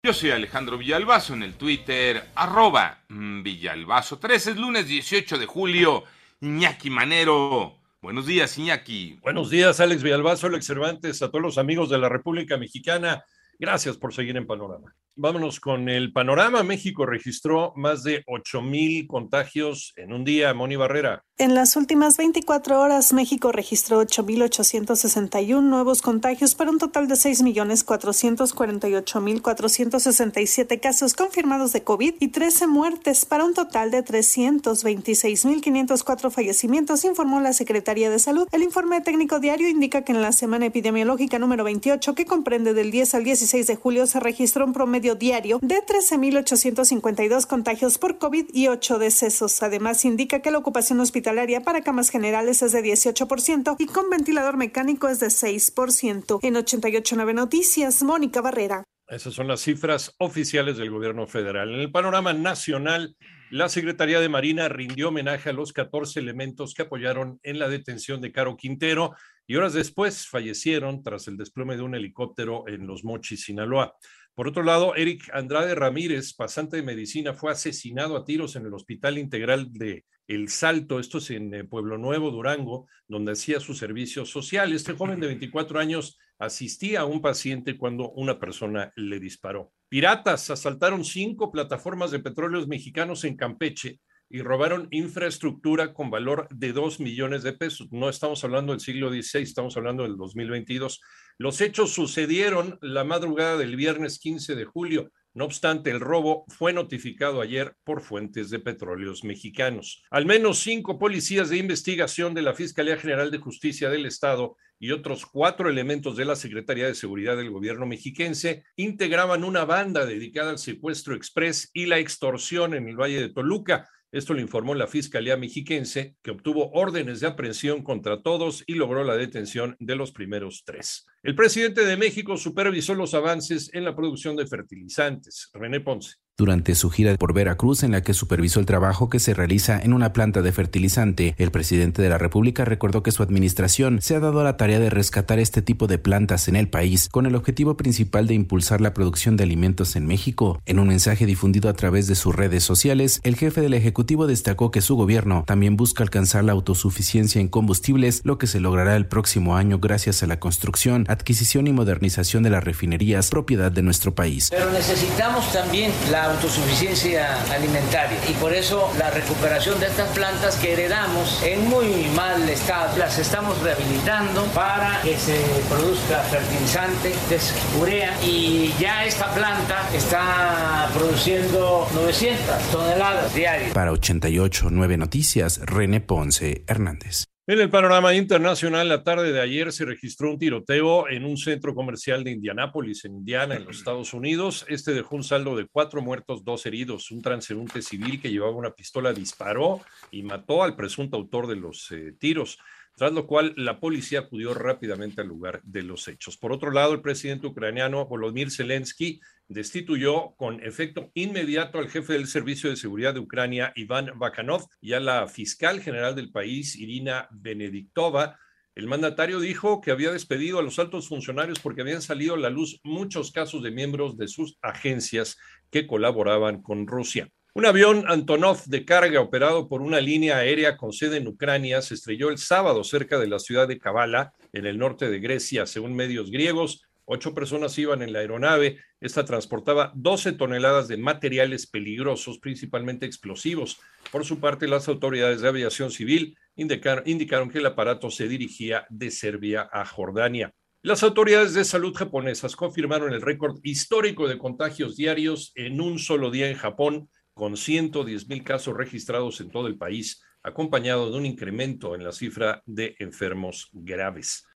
Yo soy Alejandro Villalbazo en el Twitter, arroba mm, Villalbazo3. Es lunes 18 de julio. Iñaki Manero. Buenos días, Iñaki. Buenos días, Alex Villalbazo, Alex Cervantes, a todos los amigos de la República Mexicana. Gracias por seguir en Panorama. Vámonos con el panorama. México registró más de 8 mil contagios en un día. Moni Barrera. En las últimas 24 horas, México registró 8.861 nuevos contagios para un total de 6.448.467 casos confirmados de COVID y 13 muertes para un total de 326.504 fallecimientos, informó la Secretaría de Salud. El informe técnico diario indica que en la semana epidemiológica número 28, que comprende del 10 al 16 de julio, se registró un promedio diario de 13.852 contagios por COVID y 8 decesos. Además, indica que la ocupación hospitalaria para camas generales es de 18% y con ventilador mecánico es de 6%. En 889 Noticias, Mónica Barrera. Esas son las cifras oficiales del gobierno federal. En el panorama nacional, la Secretaría de Marina rindió homenaje a los 14 elementos que apoyaron en la detención de Caro Quintero y horas después fallecieron tras el desplome de un helicóptero en Los Mochis, Sinaloa. Por otro lado, Eric Andrade Ramírez, pasante de medicina, fue asesinado a tiros en el Hospital Integral de El Salto, esto es en eh, Pueblo Nuevo, Durango, donde hacía su servicio social. Este joven de 24 años asistía a un paciente cuando una persona le disparó. Piratas asaltaron cinco plataformas de petróleos mexicanos en Campeche y robaron infraestructura con valor de 2 millones de pesos. No estamos hablando del siglo XVI, estamos hablando del 2022. Los hechos sucedieron la madrugada del viernes 15 de julio. No obstante, el robo fue notificado ayer por fuentes de petróleos mexicanos. Al menos cinco policías de investigación de la Fiscalía General de Justicia del Estado y otros cuatro elementos de la Secretaría de Seguridad del gobierno mexiquense integraban una banda dedicada al secuestro express y la extorsión en el Valle de Toluca esto lo informó la Fiscalía Mexiquense, que obtuvo órdenes de aprehensión contra todos y logró la detención de los primeros tres. El presidente de México supervisó los avances en la producción de fertilizantes. René Ponce durante su gira por Veracruz en la que supervisó el trabajo que se realiza en una planta de fertilizante. El presidente de la República recordó que su administración se ha dado la tarea de rescatar este tipo de plantas en el país con el objetivo principal de impulsar la producción de alimentos en México. En un mensaje difundido a través de sus redes sociales, el jefe del Ejecutivo destacó que su gobierno también busca alcanzar la autosuficiencia en combustibles, lo que se logrará el próximo año gracias a la construcción, adquisición y modernización de las refinerías propiedad de nuestro país. Pero necesitamos también la autosuficiencia alimentaria y por eso la recuperación de estas plantas que heredamos en muy mal estado las estamos rehabilitando para que se produzca fertilizante, urea y ya esta planta está produciendo 900 toneladas diarias. Para 88 9 Noticias, René Ponce Hernández. En el panorama internacional, la tarde de ayer se registró un tiroteo en un centro comercial de Indianápolis, en Indiana, en los Estados Unidos. Este dejó un saldo de cuatro muertos, dos heridos. Un transeúnte civil que llevaba una pistola disparó y mató al presunto autor de los eh, tiros tras lo cual la policía acudió rápidamente al lugar de los hechos. Por otro lado, el presidente ucraniano Volodymyr Zelensky destituyó con efecto inmediato al jefe del Servicio de Seguridad de Ucrania, Iván Bakanov, y a la fiscal general del país, Irina Benediktova. El mandatario dijo que había despedido a los altos funcionarios porque habían salido a la luz muchos casos de miembros de sus agencias que colaboraban con Rusia. Un avión Antonov de carga operado por una línea aérea con sede en Ucrania se estrelló el sábado cerca de la ciudad de Kavala, en el norte de Grecia, según medios griegos. Ocho personas iban en la aeronave. Esta transportaba 12 toneladas de materiales peligrosos, principalmente explosivos. Por su parte, las autoridades de aviación civil indicaron, indicaron que el aparato se dirigía de Serbia a Jordania. Las autoridades de salud japonesas confirmaron el récord histórico de contagios diarios en un solo día en Japón con 110 mil casos registrados en todo el país, acompañado de un incremento en la cifra de enfermos graves.